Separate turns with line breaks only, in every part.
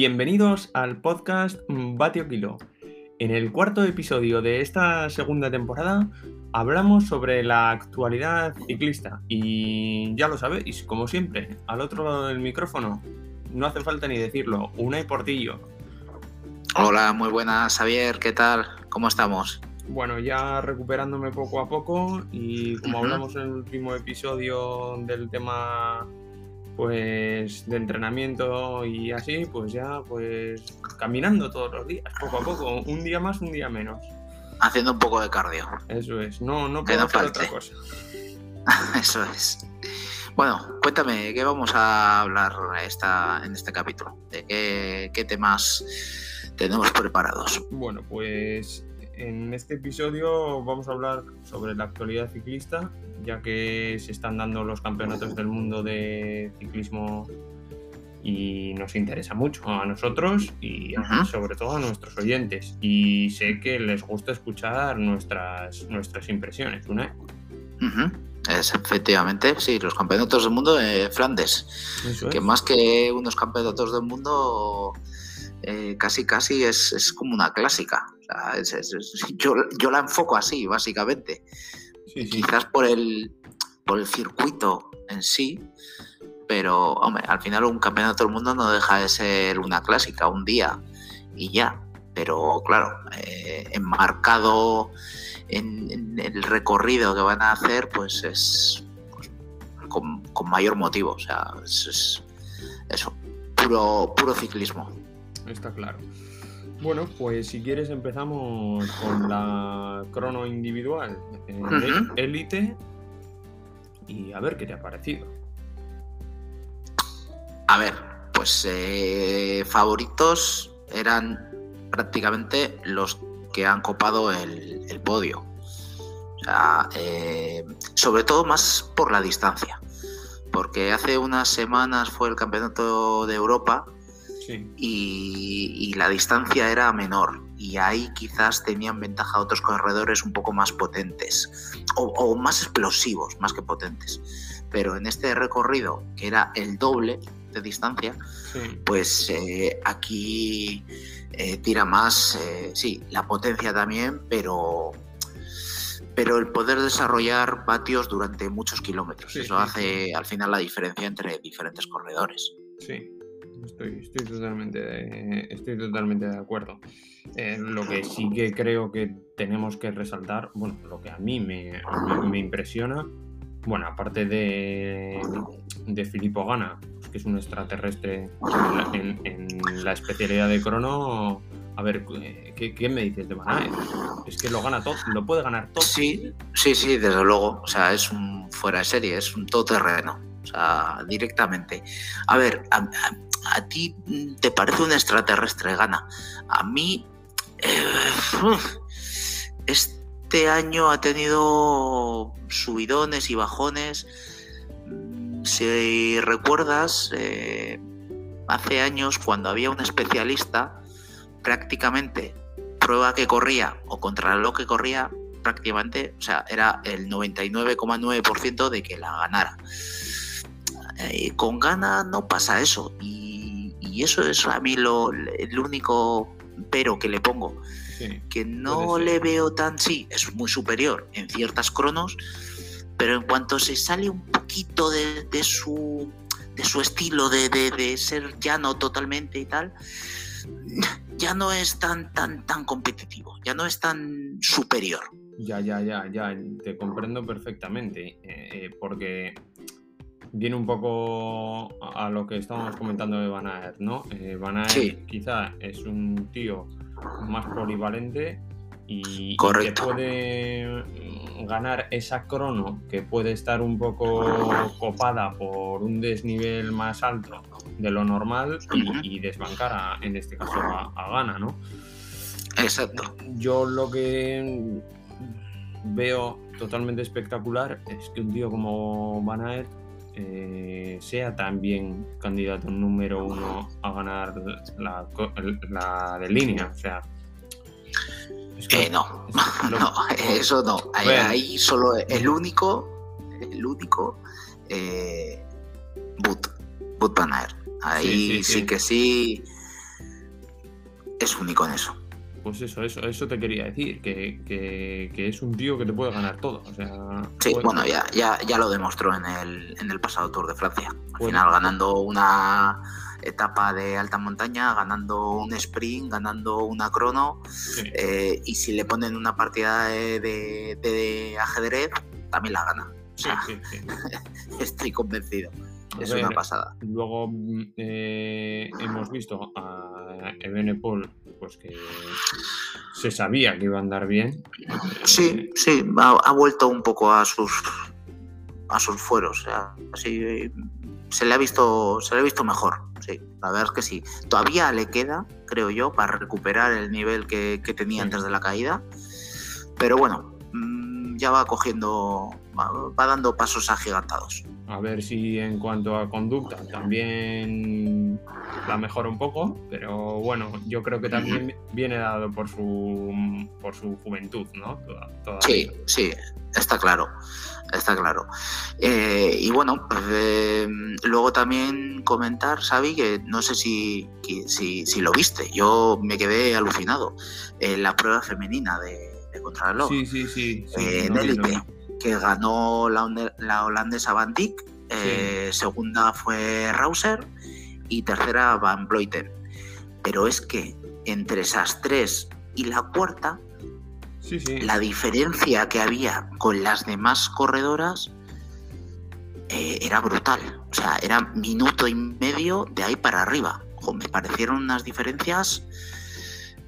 Bienvenidos al podcast Batio Kilo. En el cuarto episodio de esta segunda temporada hablamos sobre la actualidad ciclista y ya lo sabéis, como siempre, al otro lado del micrófono, no hace falta ni decirlo, una y Portillo.
Hola, muy buenas Javier, ¿qué tal? ¿Cómo estamos?
Bueno, ya recuperándome poco a poco y como hablamos en el último episodio del tema pues de entrenamiento y así, pues ya pues caminando todos los días, poco a poco, un día más, un día menos.
Haciendo un poco de cardio.
Eso es, no, no puedo hacer otra cosa.
Eso es. Bueno, cuéntame, ¿qué vamos a hablar esta, en este capítulo? ¿De qué, qué temas tenemos preparados?
Bueno, pues en este episodio vamos a hablar sobre la actualidad ciclista, ya que se están dando los campeonatos del mundo de ciclismo y nos interesa mucho a nosotros y sobre todo a nuestros oyentes. Y sé que les gusta escuchar nuestras, nuestras impresiones, ¿una?
Es, efectivamente, sí, los campeonatos del mundo de Flandes. Que más que unos campeonatos del mundo, eh, casi casi es, es, como una clásica. yo, yo, la enfoco así, básicamente. Quizás por el, por el circuito en sí, pero hombre, al final un campeonato del mundo no deja de ser una clásica, un día y ya. Pero claro, eh, enmarcado en, el recorrido que van a hacer, pues es pues, con, mayor motivo. O sea, es, eso, puro, puro ciclismo.
Está claro. Bueno, pues si quieres empezamos con la crono individual élite y a ver qué te ha parecido.
A ver, pues eh, favoritos eran prácticamente los que han copado el, podio. O sea, eh, sobre todo más por la distancia. Porque hace unas semanas fue el Campeonato de Europa y, la distancia era menor y ahí quizás tenían ventaja otros corredores un poco más potentes o, más explosivos más que potentes. Pero en este recorrido, que era el doble de distancia, pues eh, aquí eh, tira más, eh, sí, la potencia también, pero pero el poder desarrollar vatios durante muchos kilómetros. Eso hace al final la diferencia entre diferentes corredores.
Sí, Estoy, estoy, totalmente, estoy totalmente de acuerdo. Eh, lo que sí que creo que tenemos que resaltar, bueno, lo que a mí me, me, impresiona, bueno, aparte de, de Filippo Gana, que es un extraterrestre en, la especialidad de crono, a ver, ¿qué, ¿qué, me dices de Van Es que lo gana todo, lo puede ganar todo.
Sí, sí, sí, desde luego. O sea, es un fuera de serie, es un todoterreno. O sea, directamente. A ver, a, a ti mm, te parece un extraterrestre, gana. A mí, eh, este año ha tenido subidones y bajones. Si recuerdas, eh, hace años cuando había un especialista, prácticamente prueba que corría o contra lo que corría, prácticamente, o sea, era el 99,9% de que la ganara. Eh, con gana no pasa eso. Y eso es a mí lo, el único pero que le pongo. que no le veo tan, sí, es muy superior en ciertas cronos, pero en cuanto se sale un poquito de, su, de su estilo de, de, ser llano totalmente y tal, ya no es tan, tan, tan competitivo, ya no es tan superior.
Ya, ya, ya, ya, te comprendo perfectamente, eh, eh, porque viene un poco a lo que estábamos comentando de Van Aert, ¿no? Eh, Van Aert quizá es un tío más polivalente y, que puede ganar esa crono que puede estar un poco copada por un desnivel más alto de lo normal y, desbancar en este caso a, a Gana, ¿no?
Exacto.
Yo lo que veo totalmente espectacular es que un tío como Van Aert eh, sea también candidato número uno a ganar la, de línea. O sea,
eh, no, no, eso no. Ahí, solo el único, el único, eh, Boot, Boot Ahí sí, que sí. es único en eso.
Pues eso, eso, eso te quería decir, que, que, es un tío que te puede ganar todo. O sea,
sí, bueno, ya, ya, ya lo demostró en el, en el pasado Tour de Francia. Al final ganando una etapa de alta montaña, ganando un sprint, ganando una crono. Eh, y si le ponen una partida de, de, ajedrez, también la gana. O sea, estoy convencido. Es una pasada.
Luego mm, eh, hemos visto a Ebenepol pues que se sabía que iba a andar bien.
Sí, sí, ha, vuelto un poco a sus a sus fueros. O sea, así se le ha visto, se le ha visto mejor. Sí, la verdad es que sí. Todavía le queda, creo yo, para recuperar el nivel que, tenía antes de la caída. Pero bueno, mm, ya va cogiendo, va, dando pasos agigantados.
A ver si en cuanto a conducta también la mejora un poco, pero bueno, yo creo que también viene dado por su por su juventud, ¿no?
sí, sí, está claro está claro. Eh, y bueno, pues, em, luego también comentar, Xavi, que no sé si, si, lo viste, yo me quedé alucinado. en la prueba femenina de, de Contrarreloj.
Sí, sí, sí.
en élite, que ganó la, la holandesa Van Dijk, eh, segunda fue Rauser y tercera Van Bloiten. Pero es que entre esas tres y la cuarta la diferencia que había con las demás corredoras eh, era brutal. O sea, era minuto y medio de ahí para arriba. me parecieron unas diferencias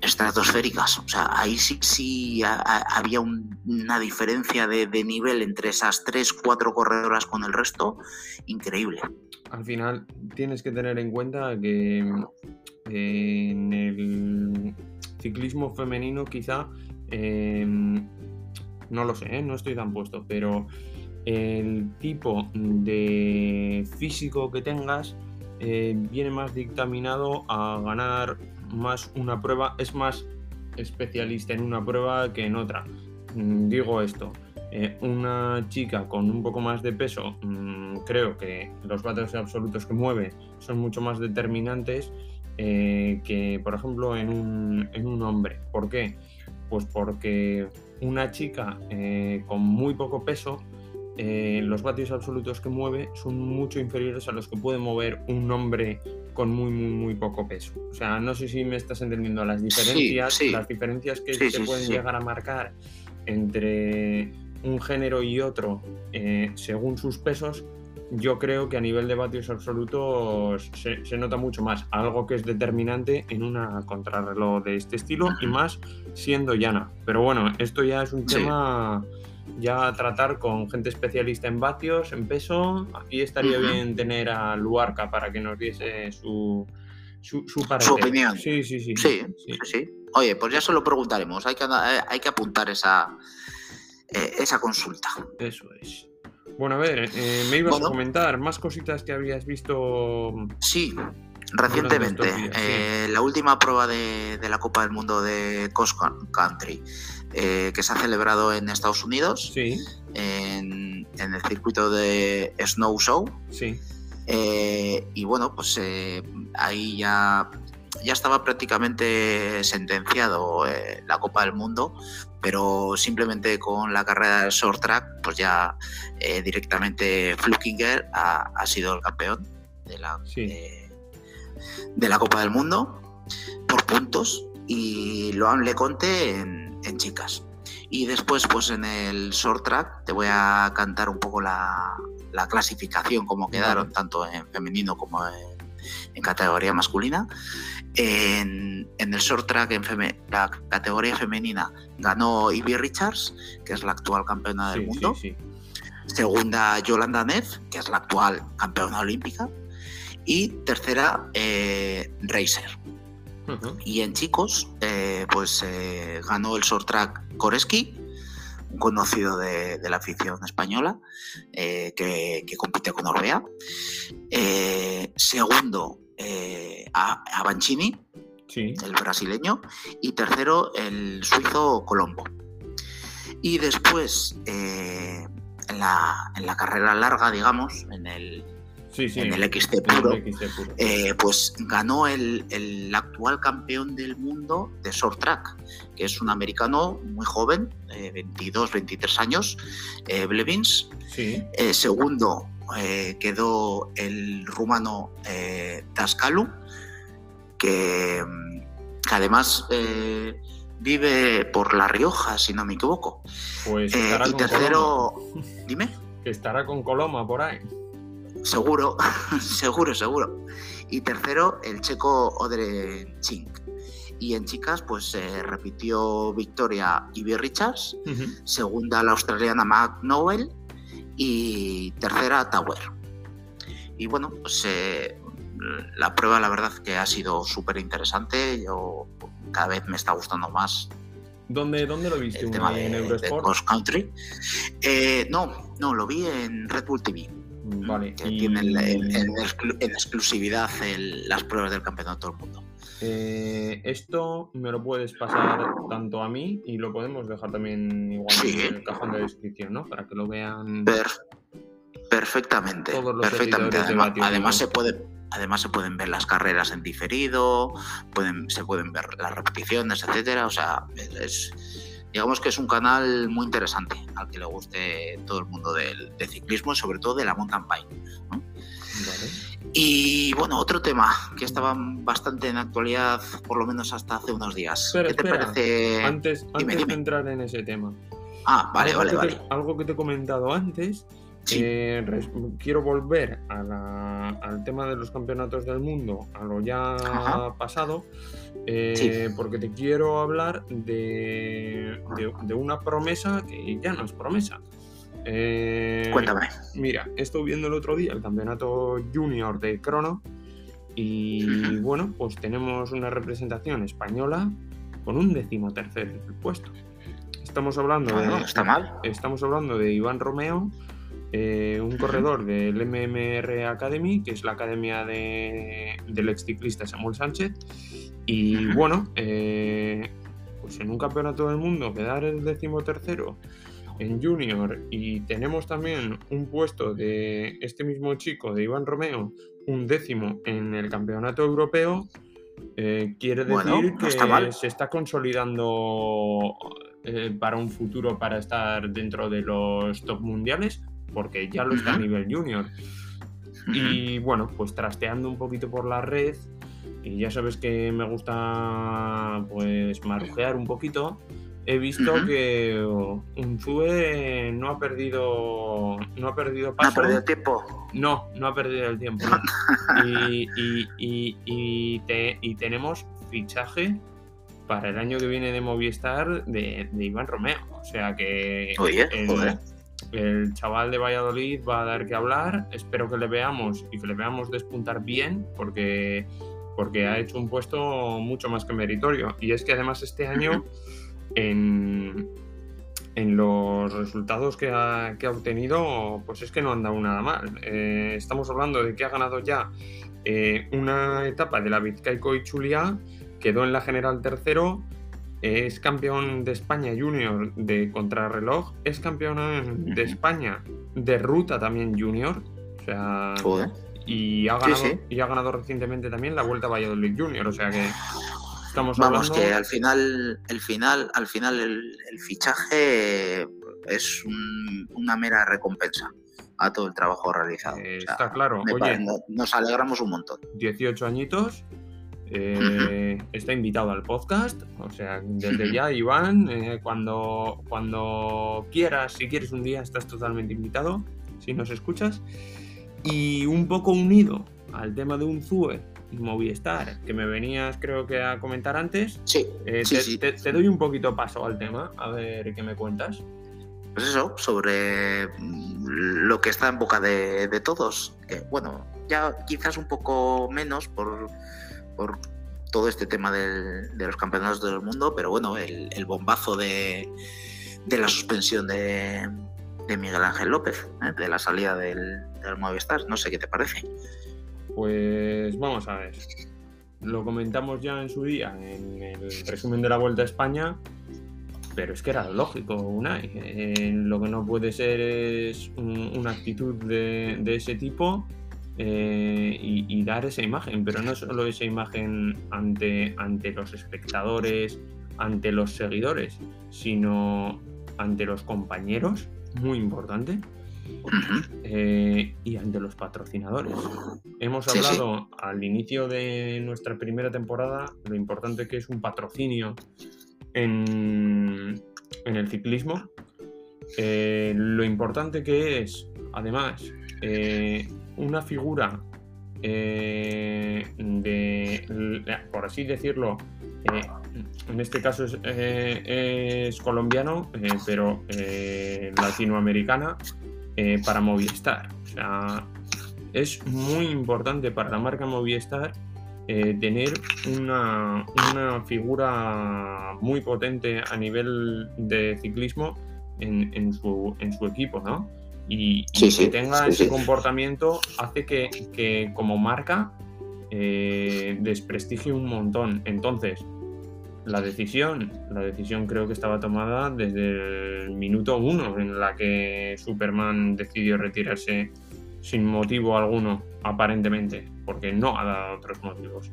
estratosféricas. O sea, ahí sí, sí había una diferencia de, nivel entre esas tres, cuatro corredoras con el resto, increíble.
Al final tienes que tener en cuenta que en el ciclismo femenino quizá Em, no lo sé, ¿eh? no estoy tan puesto, pero el tipo de físico que tengas eh, viene más dictaminado a ganar más una prueba, es más especialista en una prueba que en otra. Mm, digo esto, eh, una chica con un poco más de peso, mm, creo que los vatios absolutos que mueve son mucho más determinantes que, por ejemplo, en un, en un hombre. ¿Por qué? Pues porque una chica eh, con muy poco peso, eh, los vatios absolutos que mueve son mucho inferiores a los que puede mover un hombre con muy, muy, muy poco peso. O sea, no sé si me estás entendiendo. Las diferencias, las diferencias que se pueden llegar a marcar entre un género y otro eh, según sus pesos yo creo que a nivel de vatios absolutos se, nota mucho más, algo que es determinante en una contrarreloj de este estilo y más siendo llana. Pero bueno, esto ya es un tema ya tratar con gente especialista en vatios, en peso. Aquí estaría bien tener a Luarca para que nos diese su, su, su,
opinión.
Sí sí sí,
sí sí, Oye, pues ya se lo preguntaremos. Hay que, eh, hay que apuntar esa, eh, esa consulta.
Eso es. Bueno, a ver, eh, me ibas a comentar más cositas que habías visto.
Sí, recientemente. Eh, la última prueba de, la Copa del Mundo de Cross Country, eh, que se ha celebrado en Estados Unidos,
sí.
en, el circuito de Snow Show.
Sí.
y bueno, pues ahí ya ya estaba prácticamente sentenciado la Copa del Mundo pero simplemente con la carrera del short track, pues ya eh, directamente Flukinger ha, sido el campeón de la, de, la Copa del Mundo por puntos y lo han le en, en chicas. Y después, pues en el short track, te voy a cantar un poco la, la clasificación, cómo quedaron, tanto en femenino como en, en categoría masculina. En, el short track, en la categoría femenina, ganó Ivy Richards, que es la actual campeona del mundo. Segunda, Yolanda Neff, que es la actual campeona olímpica. Y tercera, eh, Racer. Y en chicos, eh, pues eh, ganó el short track Koreski, un conocido de, la afición española que, compite con Orbea. segundo, eh, a, a, Banchini, el brasileño, y tercero el suizo Colombo. Y después, eh, en, la, carrera larga, digamos, en el, en el XT puro, eh, pues ganó el, el, actual campeón del mundo de short track, que es un americano muy joven, 22, 23 años, Blevins.
Sí.
segundo quedó el rumano Tascalu, que, que además vive por La Rioja, si no me equivoco.
Pues eh,
y tercero, dime.
Que estará con Coloma por ahí.
Seguro, seguro, seguro. Y tercero, el checo Odre Chink. Y en chicas, pues se repitió Victoria Ivy Richards, segunda la australiana Mac Nowell y tercera Tower. Y bueno, pues eh, la prueba la verdad que ha sido súper interesante. Yo cada vez me está gustando más.
¿Dónde, dónde lo viste?
El tema de,
¿En
Eurosport? Cross Country. Eh, no, no, lo vi en Red Bull TV.
Mm, vale.
Que tienen en, exclusividad las pruebas del campeonato del mundo.
Eh, esto me lo puedes pasar tanto a mí y lo podemos dejar también igual en el cajón de descripción, ¿no? Para que lo vean.
perfectamente. perfectamente. además se puede Además se pueden ver las carreras en diferido, pueden, se pueden ver las repeticiones, etcétera. O sea, es, digamos que es un canal muy interesante al que le guste todo el mundo del, ciclismo y sobre todo de la mountain bike. Y bueno, otro tema que estaba bastante en actualidad, por lo menos hasta hace unos días.
¿Qué te parece? Antes, antes de entrar en ese tema.
Ah, vale, vale, vale.
algo que te he comentado antes eh, quiero volver al tema de los campeonatos del mundo, a lo ya pasado, eh, porque te quiero hablar de, una promesa que ya no es promesa.
Eh, Cuéntame.
Mira, estoy viendo el otro día el campeonato junior de Crono y bueno, pues tenemos una representación española con un decimotercer puesto. Estamos hablando
de. está mal.
Estamos hablando de Iván Romeo, eh, un corredor del MMR Academy, que es la academia de, del ex ciclista Samuel Sánchez. Y bueno, eh, pues en un campeonato del mundo quedar el decimotercero en junior y tenemos también un puesto de este mismo chico, de Iván Romeo, un décimo en el campeonato europeo, eh, quiere decir que se está consolidando para un futuro para estar dentro de los top mundiales porque ya lo está a nivel junior. Y bueno, pues trasteando un poquito por la red, y ya sabes que me gusta pues marujear un poquito, he visto que un Zue no ha perdido no ha perdido
paso. No ha perdido tiempo.
No, no ha perdido el tiempo. y, y, y, tenemos fichaje para el año que viene de Movistar de, Iván Romeo. O sea que
Oye,
el chaval de Valladolid va a dar que hablar. Espero que le veamos y que le veamos despuntar bien, porque, porque ha hecho un puesto mucho más que meritorio. Y es que además este año, en, en los resultados que ha, que ha, obtenido, pues es que no han dado nada mal. Eh, estamos hablando de que ha ganado ya eh, una etapa de la Vizcaico y Chulia, quedó en la general tercero es campeón de España junior de contrarreloj, es campeón de España de ruta también junior. O sea, y ha ganado y ha ganado recientemente también la Vuelta a Valladolid Junior, o sea que estamos
Vamos que al final el final al final el, fichaje es una mera recompensa a todo el trabajo realizado.
está claro. Oye,
nos alegramos un montón.
18 añitos eh, está invitado al podcast, o sea, desde ya, Iván, eh, cuando, cuando quieras, si quieres un día, estás totalmente invitado, si nos escuchas. Y un poco unido al tema de un ZUE y Movistar, que me venías creo que a comentar antes,
sí,
eh, te, doy un poquito paso al tema, a ver qué me cuentas.
Pues eso, sobre lo que está en boca de, de todos. bueno, ya quizás un poco menos por todo este tema de los campeonatos del mundo, pero bueno, el, bombazo de, la suspensión de, Miguel Ángel López, ¿eh? de la salida del, del Movistar, no sé qué te parece.
Pues vamos a ver. Lo comentamos ya en su día, en el resumen de la Vuelta a España, pero es que era lógico, Unai. Eh, lo que no puede ser es una actitud de, de ese tipo eh, y, esa imagen, pero no solo esa imagen ante, ante los espectadores, ante los seguidores, sino ante los compañeros, muy importante, eh, y ante los patrocinadores. Hemos hablado al inicio de nuestra primera temporada lo importante que es un patrocinio en, el ciclismo, eh, lo importante que es, además, eh, una figura de, por así decirlo, en este caso es, colombiano, pero latinoamericana, para Movistar. O sea, es muy importante para la marca Movistar eh, tener una, figura muy potente a nivel de ciclismo en, su, equipo, ¿no? Y, que tenga ese comportamiento hace que, como marca eh, desprestigie un montón. Entonces, la decisión, la decisión creo que estaba tomada desde el minuto uno en la que Superman decidió retirarse sin motivo alguno, aparentemente, porque no ha dado otros motivos.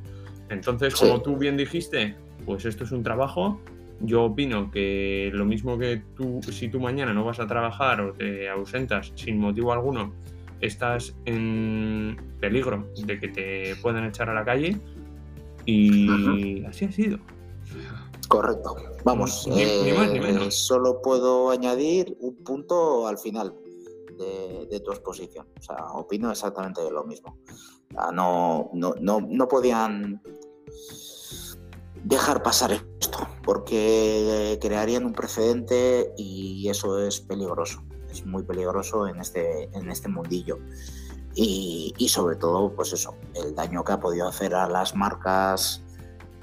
Entonces, como tú bien dijiste, pues esto es un trabajo. Yo opino que lo mismo que tú, si tú mañana no vas a trabajar o te ausentas sin motivo alguno, estás en peligro de que te puedan echar a la calle. Y así ha sido.
Correcto. Vamos, eh, solo puedo añadir un punto al final de, tu exposición. O sea, opino exactamente lo mismo. no, no, no, podían dejar pasar esto, porque crearían un precedente y eso es peligroso, es muy peligroso en este, en este mundillo. Y, sobre todo, pues eso, el daño que ha podido hacer a las marcas,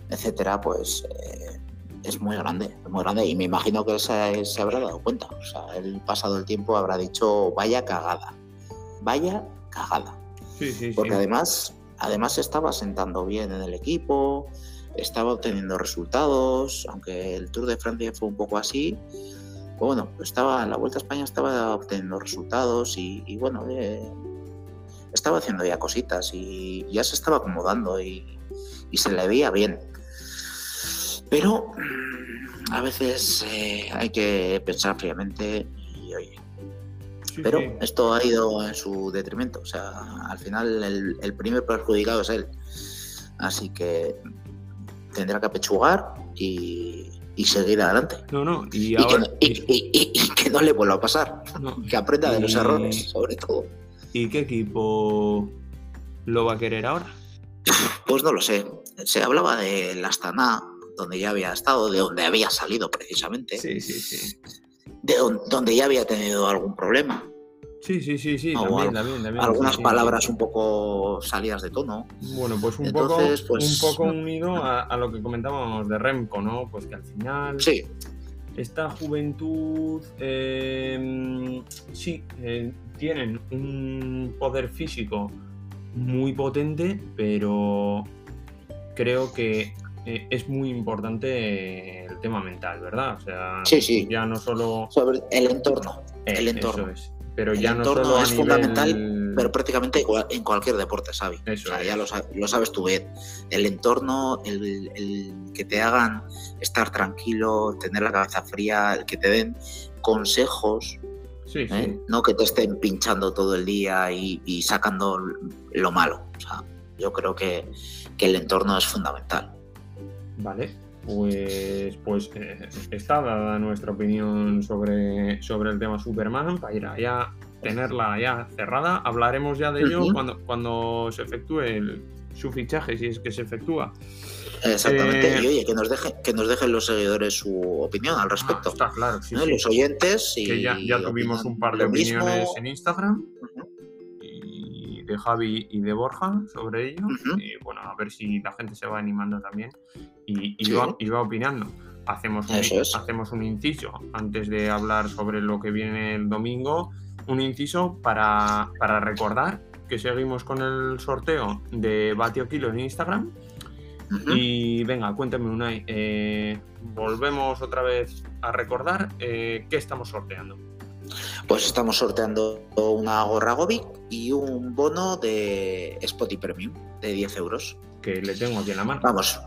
etcétera, pues eh, es muy grande, es muy grande. Y me imagino que él se, se, habrá dado cuenta. O sea, el pasado el tiempo habrá dicho, vaya cagada. Vaya cagada.
Sí, sí,
Porque además, además estaba sentando bien en el equipo, estaba obteniendo resultados, aunque el Tour de Francia fue un poco así. Bueno, estaba la Vuelta a España estaba obteniendo resultados y, bueno, eh, estaba haciendo ya cositas y ya se estaba acomodando y, y se le veía bien. Pero mm, a veces eh, hay que pensar fríamente y oye. pero esto ha ido en su detrimento. O sea, al final el, primer perjudicado es él. Así que tendrá que apechugar y, seguir adelante.
No, no.
Y, que, no, le vuelva a pasar. Que aprenda de los errores, sobre todo.
¿Y qué equipo lo va a querer ahora?
Pues no lo sé. Se hablaba de la Astana, donde ya había estado, de donde había salido precisamente.
Sí, sí, sí.
De donde ya había tenido algún problema.
Sí, sí, sí, sí, también,
Algunas palabras un poco salidas de tono.
Bueno, pues un poco, pues, un poco unido a, lo que comentábamos de Remco, ¿no? Pues que al final
sí.
esta juventud em, sí eh, tienen un poder físico muy potente, pero creo que eh, es muy importante el tema mental, ¿verdad? O sea,
sí, sí.
ya no solo...
Sobre el entorno. Eh, el entorno.
es. Pero ya no solo
es fundamental, pero prácticamente en cualquier deporte, ¿sabes? o sea, ya lo, sabes tú bien. El entorno, el, que te hagan estar tranquilo, tener la cabeza fría, el que te den consejos,
sí, ¿eh?
no que te estén pinchando todo el día y, sacando lo malo. O sea, yo creo que, que el entorno es fundamental.
Vale, pues, pues eh, está dada nuestra opinión sobre, sobre el tema Superman para ir allá, tenerla ya cerrada. Hablaremos ya de ello cuando, cuando se efectúe su fichaje, si es que se efectúa.
Exactamente, y eh, oye, que nos, dejen, que nos dejen los seguidores su opinión al respecto.
está claro, sí,
Los oyentes y.
Que ya, ya tuvimos un par de opiniones en Instagram de Javi y de Borja sobre ello. Y bueno, a ver si la gente se va animando también y, y, va, opinando. Hacemos un, hacemos un inciso antes de hablar sobre lo que viene el domingo. Un inciso para, para recordar que seguimos con el sorteo de Batio Kilo en Instagram. Y venga, cuéntame, Unai. Eh, volvemos otra vez a recordar eh, qué estamos sorteando.
Pues estamos sorteando una gorra Gobi y un bono de Spotify Premium de 10 euros.
Que le tengo aquí en la mano.
Vamos,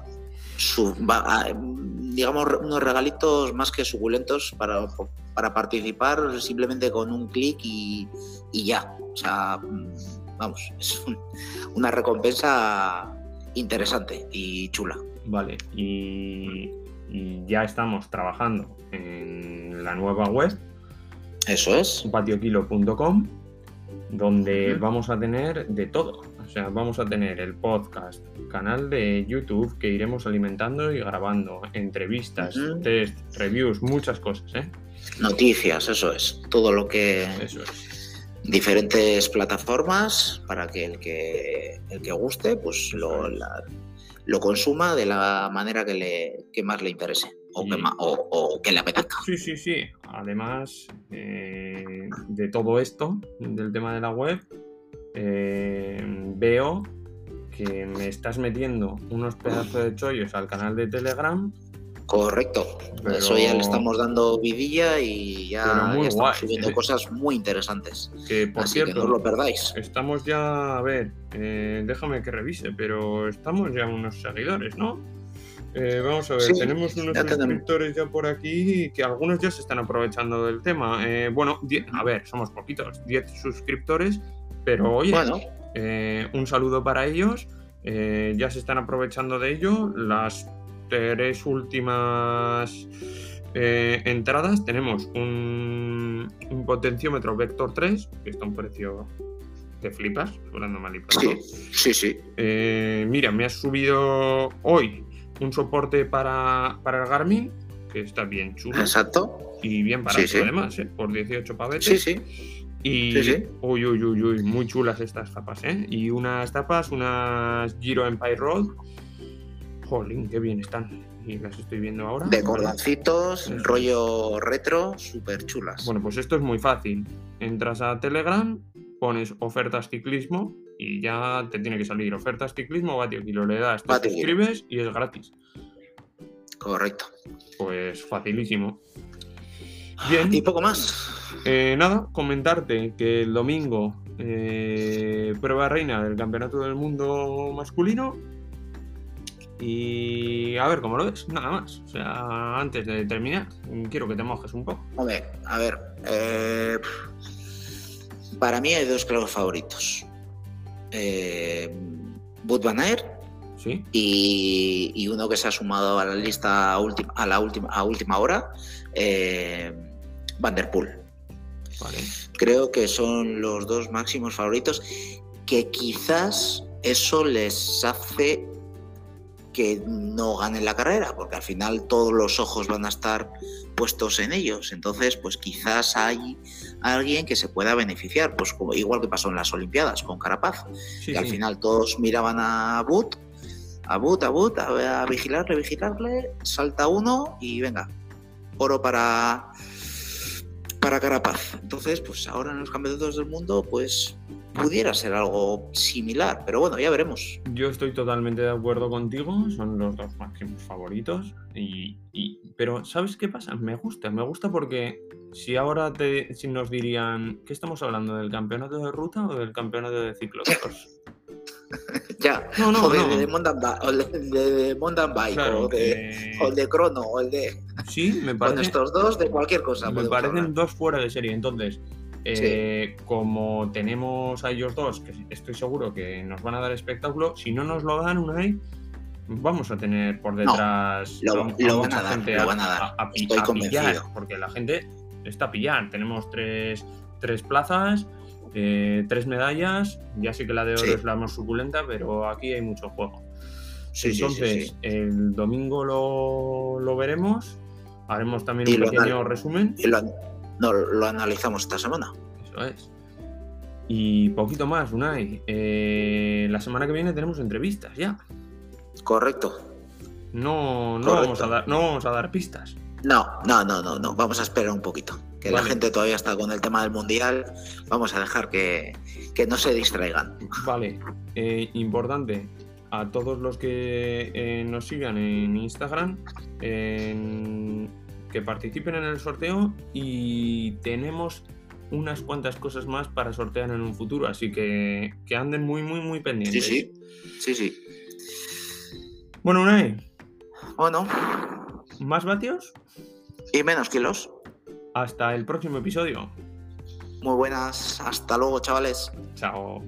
digamos, unos regalitos más que suculentos para, para participar simplemente con un clic y, ya. O sea, vamos, es una recompensa interesante y chula.
Vale, y, ya estamos trabajando en la nueva web.
Eso es.
patioquilo.com, donde vamos a tener de todo. O sea, vamos a tener el podcast, canal de YouTube que iremos alimentando y grabando, entrevistas, test, reviews, muchas cosas, ¿eh?
Noticias, eso es. Todo lo que.
Eso es.
Diferentes plataformas para que el que, el que guste, pues lo, lo consuma de la manera que, le, que más le interese o, que, o, que, le apetezca.
Sí, sí, sí. Además eh, de todo esto, del tema de la web, eh, veo que me estás metiendo unos pedazos de chollos al canal de Telegram.
Correcto. Eso ya le estamos dando vidilla y ya, estamos subiendo ¿eh? cosas muy interesantes.
Que por
Así
cierto,
que no lo perdáis.
Estamos ya, a ver, eh, déjame que revise, pero estamos ya unos seguidores, ¿no? Vamos a ver, tenemos unos suscriptores ya por aquí que algunos ya se están aprovechando del tema. bueno, a ver, somos poquitos, 10 suscriptores pero oye, eh, un saludo para ellos. Eh, ya se están aprovechando de ello. Las tres últimas eh, entradas tenemos un, potenciómetro Vector 3, que está a un precio que flipas, hablando mal y
Sí, sí, sí.
mira, me has subido hoy un soporte para, para el Garmin, que está bien chulo.
Exacto.
Y bien barato además, por 18 pavetes.
Sí, sí.
Y Uy, uy, uy, uy, muy chulas estas tapas, ¿eh? Y unas tapas, unas Giro Empire Road. Jolín, qué bien están. Y las estoy viendo ahora.
De cordancitos, rollo retro, súper chulas.
Bueno, pues esto es muy fácil. Entras a Telegram, pones ofertas ciclismo y ya te tiene que salir ofertas ciclismo, vatio kilo. Le das, te suscribes y es gratis.
Correcto.
Pues facilísimo.
Bien. Y poco más.
Eh, nada, comentarte que el domingo eh, prueba reina del Campeonato del Mundo masculino. Y a ver cómo lo ves, nada más. O sea, antes de terminar, quiero que te mojes un poco.
A ver, a ver. Eh, para mí hay dos claros favoritos. Eh, Bud Van
¿Sí?
y, uno que se ha sumado a la lista a, a la última, a última hora, Vanderpool. Creo que son los dos máximos favoritos que quizás eso les hace que no ganen la carrera, porque al final todos los ojos van a estar puestos en ellos. Entonces, pues quizás hay alguien que se pueda beneficiar, pues como, igual que pasó en las Olimpiadas con Carapaz, que al final todos miraban a But, a But, a But, a vigilarle, vigilarle, salta uno y venga, oro para para Carapaz. Entonces, pues ahora en los campeonatos del mundo, pues pudiera ser algo similar, pero bueno, ya veremos.
Yo estoy totalmente de acuerdo contigo, son los dos máximos favoritos. Y, pero, ¿sabes qué pasa? Me gusta, me gusta porque si ahora te, si nos dirían, ¿qué estamos hablando? ¿Del campeonato de ruta o del campeonato de ciclocross?
ya, no, no, o de, de, mountain, o de, mountain bike, o, de, o de crono, o el de.
Sí, me parece.
Con estos dos, de cualquier cosa.
Me parecen dos fuera de serie. Entonces, eh, como tenemos a ellos dos, que estoy seguro que nos van a dar espectáculo, si no nos lo dan, Unai, vamos a tener por detrás
lo, van a dar, lo van a dar. Estoy convencido.
porque la gente está a pillar. Tenemos tres, tres plazas eh, tres medallas, ya sé que la de oro es la más suculenta, pero aquí hay mucho juego. Entonces, el domingo lo, veremos, haremos también un pequeño resumen.
Y lo, lo, analizamos esta semana.
Eso es. Y poquito más, Unai. Eh, la semana que viene tenemos entrevistas ya.
Correcto.
No, no, Vamos, a dar, no vamos a dar pistas.
No, no, no, no, no. Vamos a esperar un poquito que la gente todavía está con el tema del mundial, vamos a dejar que, no se distraigan.
Vale, eh, importante, a todos los que eh, nos sigan en Instagram, que participen en el sorteo y tenemos unas cuantas cosas más para sortear en un futuro, así que, que anden muy, muy, muy pendientes.
Sí, sí, sí, sí.
Bueno, Unai.
Bueno.
¿Más vatios?
Y menos kilos.
Hasta el próximo episodio.
Muy buenas. Hasta luego, chavales.
Chao.